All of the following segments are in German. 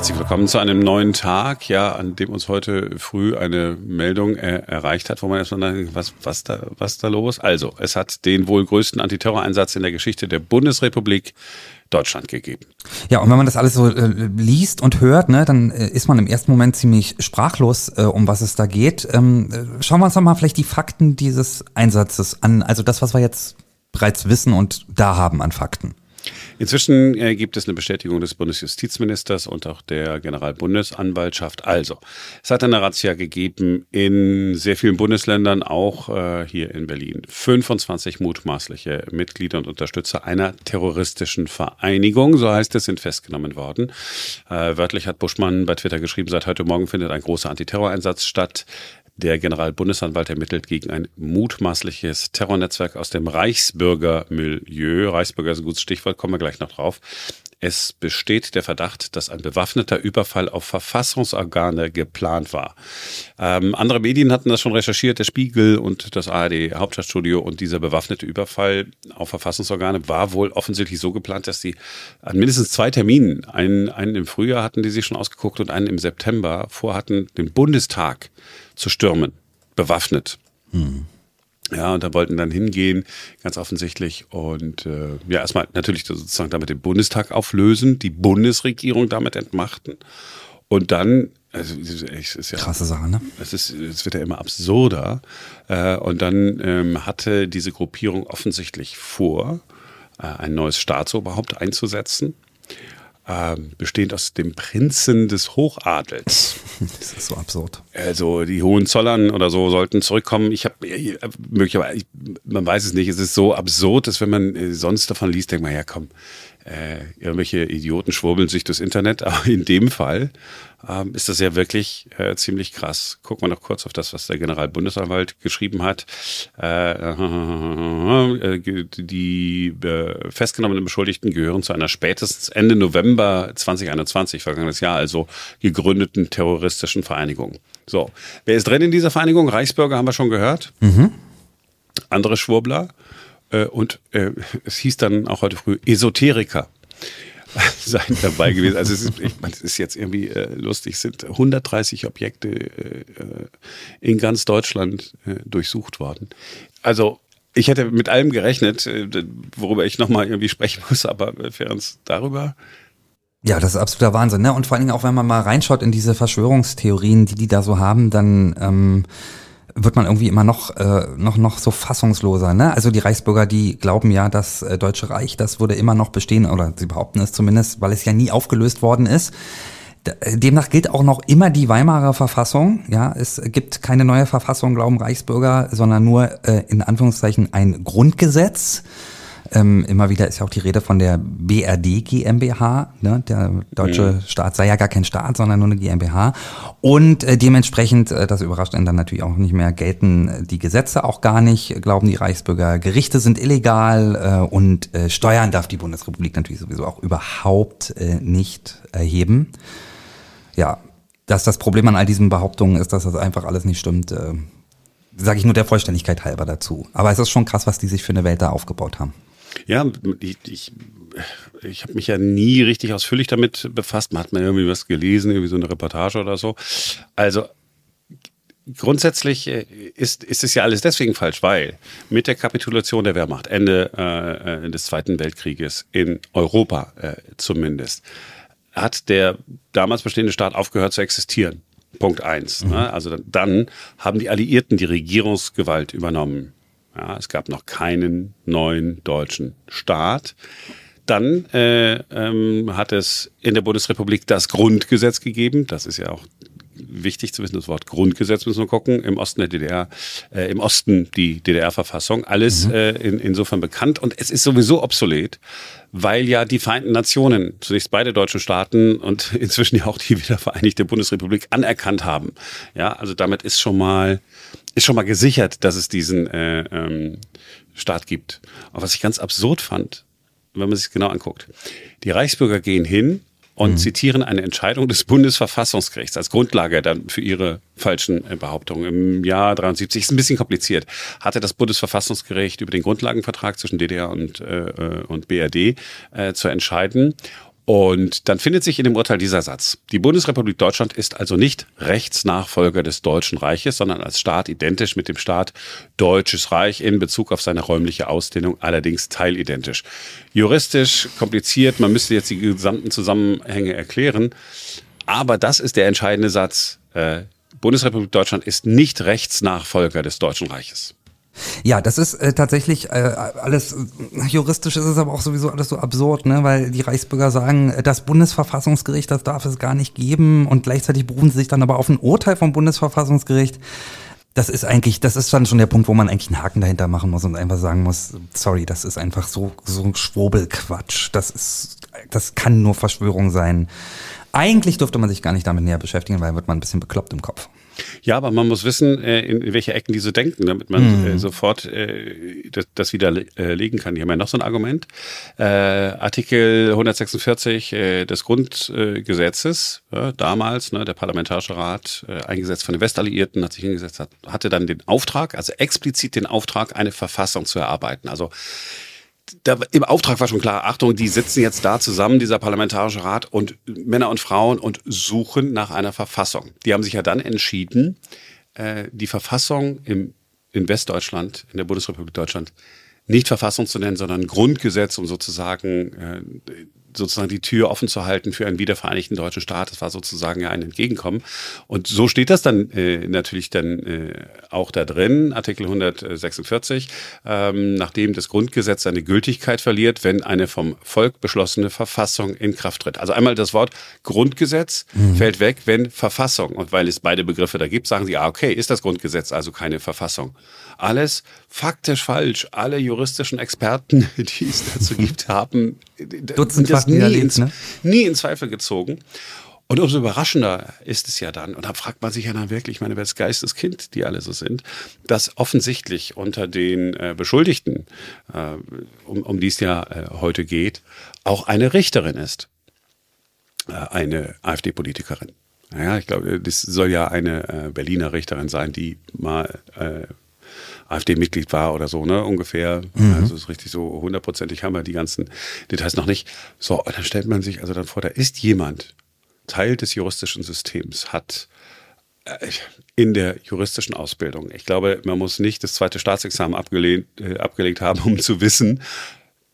Herzlich willkommen zu einem neuen Tag, ja, an dem uns heute früh eine Meldung äh, erreicht hat, wo man erstmal denkt, was, was da, was da los? Also, es hat den wohl größten Antiterroreinsatz in der Geschichte der Bundesrepublik Deutschland gegeben. Ja, und wenn man das alles so äh, liest und hört, ne, dann äh, ist man im ersten Moment ziemlich sprachlos, äh, um was es da geht. Ähm, äh, schauen wir uns doch mal vielleicht die Fakten dieses Einsatzes an. Also das, was wir jetzt bereits wissen und da haben an Fakten. Inzwischen äh, gibt es eine Bestätigung des Bundesjustizministers und auch der Generalbundesanwaltschaft. Also, es hat eine Razzia gegeben in sehr vielen Bundesländern, auch äh, hier in Berlin. 25 mutmaßliche Mitglieder und Unterstützer einer terroristischen Vereinigung, so heißt es, sind festgenommen worden. Äh, wörtlich hat Buschmann bei Twitter geschrieben, seit heute Morgen findet ein großer Antiterroreinsatz statt. Der Generalbundesanwalt ermittelt gegen ein mutmaßliches Terrornetzwerk aus dem Reichsbürgermilieu. Reichsbürger ist ein gutes Stichwort, kommen wir gleich noch drauf. Es besteht der Verdacht, dass ein bewaffneter Überfall auf Verfassungsorgane geplant war. Ähm, andere Medien hatten das schon recherchiert, der Spiegel und das ARD Hauptstadtstudio. Und dieser bewaffnete Überfall auf Verfassungsorgane war wohl offensichtlich so geplant, dass sie an mindestens zwei Terminen, einen, einen im Frühjahr hatten die sich schon ausgeguckt und einen im September vorhatten, den Bundestag zu stürmen, bewaffnet. Hm. Ja, und da wollten dann hingehen, ganz offensichtlich. Und äh, ja, erstmal natürlich sozusagen damit den Bundestag auflösen, die Bundesregierung damit entmachten. Und dann, also es ist ja. Krasse Sache, ne? Es, ist, es wird ja immer absurder. Äh, und dann ähm, hatte diese Gruppierung offensichtlich vor, äh, ein neues Staatsoberhaupt einzusetzen ähm, bestehend aus dem Prinzen des Hochadels. Das ist so absurd. Also die Hohenzollern oder so sollten zurückkommen. Ich habe möglicherweise, man weiß es nicht, es ist so absurd, dass wenn man äh, sonst davon liest, denkt man, ja komm, äh, irgendwelche Idioten schwurbeln sich durchs Internet, aber in dem Fall ähm, ist das ja wirklich äh, ziemlich krass. Gucken wir noch kurz auf das, was der Generalbundesanwalt geschrieben hat. Äh, äh, die äh, festgenommenen Beschuldigten gehören zu einer spätestens Ende November 2021, vergangenes Jahr, also gegründeten terroristischen Vereinigung. So, wer ist drin in dieser Vereinigung? Reichsbürger haben wir schon gehört. Mhm. Andere Schwurbler. Äh, und äh, es hieß dann auch heute früh Esoteriker sein dabei gewesen. Also es ist, ich meine, es ist jetzt irgendwie äh, lustig, es sind 130 Objekte äh, in ganz Deutschland äh, durchsucht worden. Also ich hätte mit allem gerechnet, äh, worüber ich nochmal irgendwie sprechen muss, aber für uns darüber. Ja, das ist absoluter Wahnsinn. Ne? Und vor allen Dingen auch, wenn man mal reinschaut in diese Verschwörungstheorien, die die da so haben, dann ähm, wird man irgendwie immer noch, äh, noch, noch so fassungsloser. Ne? Also die Reichsbürger, die glauben ja, das äh, Deutsche Reich, das würde immer noch bestehen, oder sie behaupten es zumindest, weil es ja nie aufgelöst worden ist. Äh, demnach gilt auch noch immer die Weimarer Verfassung. Ja, es gibt keine neue Verfassung, glauben Reichsbürger, sondern nur äh, in Anführungszeichen ein Grundgesetz. Ähm, immer wieder ist ja auch die Rede von der BRD GmbH. Ne? Der deutsche mhm. Staat sei ja gar kein Staat, sondern nur eine GmbH. Und äh, dementsprechend, äh, das überrascht einen dann natürlich auch nicht mehr, gelten die Gesetze auch gar nicht, glauben die Reichsbürger. Gerichte sind illegal äh, und äh, Steuern darf die Bundesrepublik natürlich sowieso auch überhaupt äh, nicht erheben. Ja, dass das Problem an all diesen Behauptungen ist, dass das einfach alles nicht stimmt, äh, sage ich nur der Vollständigkeit halber dazu. Aber es ist schon krass, was die sich für eine Welt da aufgebaut haben. Ja, ich, ich, ich habe mich ja nie richtig ausführlich damit befasst. Man hat mal irgendwie was gelesen, irgendwie so eine Reportage oder so. Also grundsätzlich äh, ist, ist es ja alles deswegen falsch, weil mit der Kapitulation der Wehrmacht Ende äh, des Zweiten Weltkrieges in Europa äh, zumindest hat der damals bestehende Staat aufgehört zu existieren. Punkt eins. Mhm. Ne? Also dann haben die Alliierten die Regierungsgewalt übernommen ja, es gab noch keinen neuen deutschen Staat. Dann äh, ähm, hat es in der Bundesrepublik das Grundgesetz gegeben. Das ist ja auch wichtig zu wissen, das Wort Grundgesetz müssen wir gucken. Im Osten der DDR, äh, im Osten die DDR-Verfassung. Alles mhm. äh, in, insofern bekannt. Und es ist sowieso obsolet, weil ja die Vereinten Nationen, zunächst beide deutschen Staaten und inzwischen ja auch die wiedervereinigte Bundesrepublik anerkannt haben. Ja, also damit ist schon mal ist schon mal gesichert, dass es diesen äh, ähm, Staat gibt. Aber was ich ganz absurd fand, wenn man sich genau anguckt, die Reichsbürger gehen hin und mhm. zitieren eine Entscheidung des Bundesverfassungsgerichts als Grundlage dann für ihre falschen äh, Behauptungen. Im Jahr 73 ist ein bisschen kompliziert. Hatte das Bundesverfassungsgericht über den Grundlagenvertrag zwischen DDR und, äh, äh und BRD äh, zu entscheiden. Und dann findet sich in dem Urteil dieser Satz. Die Bundesrepublik Deutschland ist also nicht Rechtsnachfolger des Deutschen Reiches, sondern als Staat identisch mit dem Staat Deutsches Reich in Bezug auf seine räumliche Ausdehnung, allerdings teilidentisch. Juristisch kompliziert, man müsste jetzt die gesamten Zusammenhänge erklären. Aber das ist der entscheidende Satz. Äh, Bundesrepublik Deutschland ist nicht Rechtsnachfolger des Deutschen Reiches. Ja, das ist äh, tatsächlich äh, alles, äh, juristisch ist es aber auch sowieso alles so absurd, ne? weil die Reichsbürger sagen, äh, das Bundesverfassungsgericht, das darf es gar nicht geben und gleichzeitig berufen sie sich dann aber auf ein Urteil vom Bundesverfassungsgericht. Das ist eigentlich, das ist dann schon der Punkt, wo man eigentlich einen Haken dahinter machen muss und einfach sagen muss, sorry, das ist einfach so, so ein Schwurbelquatsch. Das ist, das kann nur Verschwörung sein. Eigentlich dürfte man sich gar nicht damit näher beschäftigen, weil wird man ein bisschen bekloppt im Kopf. Ja, aber man muss wissen, äh, in welche Ecken die so denken, damit man mhm. sofort äh, das, widerlegen kann. Die haben ja noch so ein Argument. Artikel 146 des Grundgesetzes, damals, ne, der Parlamentarische Rat, eingesetzt von den Westalliierten, hat sich hingesetzt, hatte dann den Auftrag, also explizit den Auftrag, eine Verfassung zu erarbeiten. Also da, im Auftrag war schon klar, Achtung, die sitzen jetzt da zusammen, dieser Parlamentarische Rat und Männer und Frauen und suchen nach einer Verfassung. Die haben sich ja dann entschieden, äh, die Verfassung im, in Westdeutschland, in der Bundesrepublik Deutschland, nicht Verfassung zu nennen, sondern Grundgesetz, um sozusagen äh, sozusagen die Tür offen zu halten für einen wiedervereinigten deutschen Staat. Das war sozusagen ja ein Entgegenkommen. Und so steht das dann äh, natürlich dann äh, auch da drin, Artikel 146, ähm, nachdem das Grundgesetz seine Gültigkeit verliert, wenn eine vom Volk beschlossene Verfassung in Kraft tritt. Also einmal das Wort Grundgesetz mhm. fällt weg, wenn Verfassung. Und weil es beide Begriffe da gibt, sagen sie, ah, okay, ist das Grundgesetz also keine Verfassung. Alles faktisch falsch. Alle juristischen Experten, die es dazu gibt, haben Dutzendfach nie, ins, ne? nie in Zweifel gezogen. Und umso überraschender ist es ja dann, und da fragt man sich ja dann wirklich, ich meine, wer das Geisteskind, die alle so sind, dass offensichtlich unter den äh, Beschuldigten, äh, um, um die es ja äh, heute geht, auch eine Richterin ist. Äh, eine AfD-Politikerin. Naja, ich glaube, das soll ja eine äh, Berliner Richterin sein, die mal äh, AfD-Mitglied war oder so, ne, ungefähr. Mhm. Also ist richtig so hundertprozentig haben wir die ganzen Details noch nicht. So, und dann stellt man sich also dann vor, da ist jemand, Teil des juristischen Systems, hat äh, in der juristischen Ausbildung. Ich glaube, man muss nicht das zweite Staatsexamen abgelehnt, äh, abgelegt haben, um zu wissen,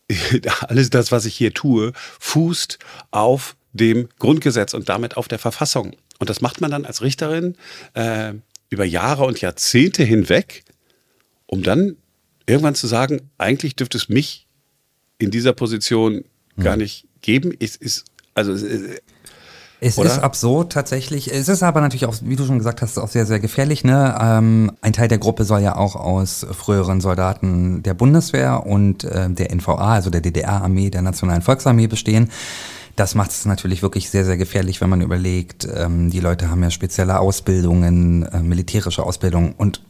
alles das, was ich hier tue, fußt auf dem Grundgesetz und damit auf der Verfassung. Und das macht man dann als Richterin äh, über Jahre und Jahrzehnte hinweg um dann irgendwann zu sagen, eigentlich dürfte es mich in dieser Position hm. gar nicht geben. Es ist, also äh, es Oder? ist absurd tatsächlich. Es ist aber natürlich auch, wie du schon gesagt hast, auch sehr, sehr gefährlich. Ne? Ähm, ein Teil der Gruppe soll ja auch aus früheren Soldaten der Bundeswehr und äh, der NVA, also der DDR-Armee, der Nationalen Volksarmee bestehen. Das macht es natürlich wirklich sehr, sehr gefährlich, wenn man überlegt, ähm, die Leute haben ja spezielle Ausbildungen, äh, militärische Ausbildung und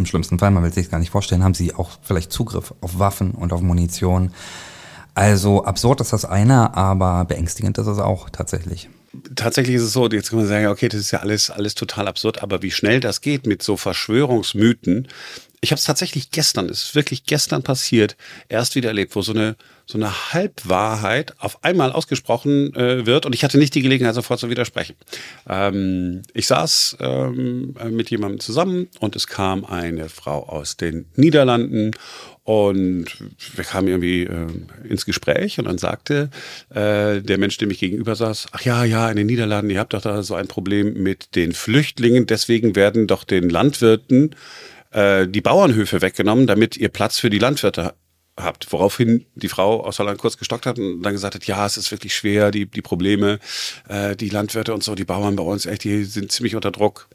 im schlimmsten Fall, man will sich gar nicht vorstellen, haben sie auch vielleicht Zugriff auf Waffen und auf Munition. Also absurd ist das eine, aber beängstigend ist es auch tatsächlich. Tatsächlich ist es so, jetzt kann man sagen, okay, das ist ja alles, alles total absurd, aber wie schnell das geht mit so Verschwörungsmythen. Ich habe es tatsächlich gestern, es ist wirklich gestern passiert, erst wieder erlebt, wo so eine so eine Halbwahrheit auf einmal ausgesprochen äh, wird und ich hatte nicht die Gelegenheit, sofort zu widersprechen. Ähm, ich saß ähm, mit jemandem zusammen und es kam eine Frau aus den Niederlanden und wir kamen irgendwie äh, ins Gespräch und dann sagte äh, der Mensch, der mich gegenüber saß, ach ja, ja, in den Niederlanden, ihr habt doch da so ein Problem mit den Flüchtlingen, deswegen werden doch den Landwirten äh, die Bauernhöfe weggenommen, damit ihr Platz für die Landwirte habt. Woraufhin die Frau aus Holland kurz gestockt hat und dann gesagt hat, ja, es ist wirklich schwer, die, die Probleme, äh, die Landwirte und so, die Bauern bei uns, echt, die sind ziemlich unter Druck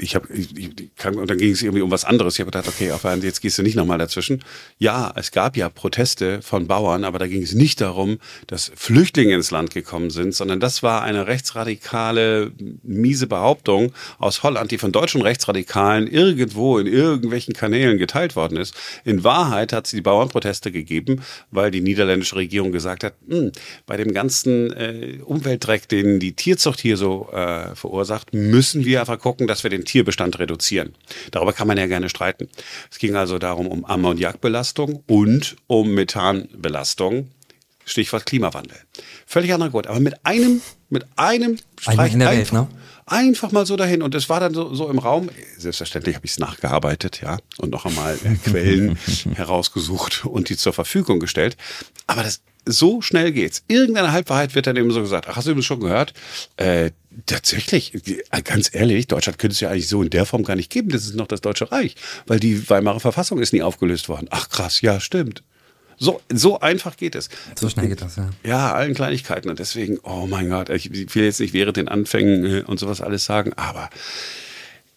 ich habe, und dann ging es irgendwie um was anderes. Ich habe gedacht, okay, auf einen, jetzt gehst du nicht nochmal dazwischen. Ja, es gab ja Proteste von Bauern, aber da ging es nicht darum, dass Flüchtlinge ins Land gekommen sind, sondern das war eine rechtsradikale, miese Behauptung aus Holland, die von deutschen Rechtsradikalen irgendwo in irgendwelchen Kanälen geteilt worden ist. In Wahrheit hat es die Bauernproteste gegeben, weil die niederländische Regierung gesagt hat, hm, bei dem ganzen äh, Umweltdreck, den die Tierzucht hier so äh, verursacht, müssen wir einfach gucken, gucken, dass wir den Tierbestand reduzieren. Darüber kann man ja gerne streiten. Es ging also darum um Ammoniakbelastung und um Methanbelastung. Stichwort Klimawandel. Völlig anderer Grund. Aber mit einem, mit einem Streich in der Welt, einfach, ne? einfach mal so dahin. Und es war dann so, so im Raum. Selbstverständlich habe ich es nachgearbeitet, ja, und noch einmal äh, Quellen herausgesucht und die zur Verfügung gestellt. Aber das so schnell geht's. Irgendeine Halbwahrheit wird dann eben so gesagt. Ach, hast du das schon gehört? Äh, tatsächlich, äh, ganz ehrlich, Deutschland könnte es ja eigentlich so in der Form gar nicht geben. Das ist noch das Deutsche Reich, weil die Weimarer Verfassung ist nie aufgelöst worden. Ach krass, ja, stimmt. So, so einfach geht es. So schnell geht das, ja. Ja, allen Kleinigkeiten. Und deswegen, oh mein Gott, ich will jetzt nicht während den Anfängen äh, und sowas alles sagen, aber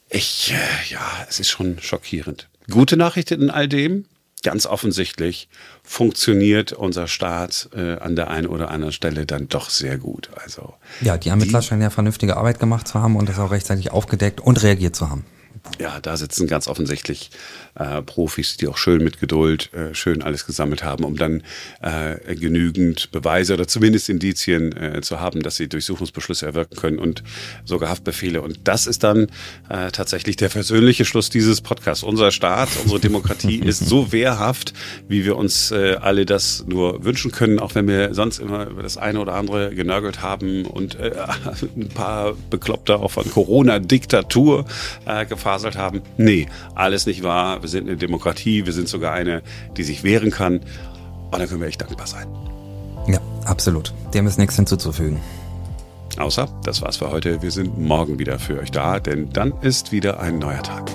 ich, äh, ja, es ist schon schockierend. Gute Nachricht in all dem, ganz offensichtlich funktioniert unser Staat äh, an der einen oder anderen Stelle dann doch sehr gut. Also ja, die Ermittler die, scheinen ja vernünftige Arbeit gemacht zu haben und das auch rechtzeitig aufgedeckt und reagiert zu haben. Ja, da sitzen ganz offensichtlich äh, Profis, die auch schön mit Geduld äh, schön alles gesammelt haben, um dann äh, genügend Beweise oder zumindest Indizien äh, zu haben, dass sie Durchsuchungsbeschlüsse erwirken können und sogar Haftbefehle. Und das ist dann äh, tatsächlich der versöhnliche Schluss dieses Podcasts. Unser Staat, unsere Demokratie ist so wehrhaft, wie wir uns äh, alle das nur wünschen können, auch wenn wir sonst immer über das eine oder andere genörgelt haben und ein paar Bekloppte auch von Corona-Diktatur äh, gefaselt haben. Nee, alles nicht wahr wir sind eine Demokratie, wir sind sogar eine, die sich wehren kann. Und da können wir echt dankbar sein. Ja, absolut. Dem ist nichts hinzuzufügen. Außer, das war's für heute. Wir sind morgen wieder für euch da, denn dann ist wieder ein neuer Tag.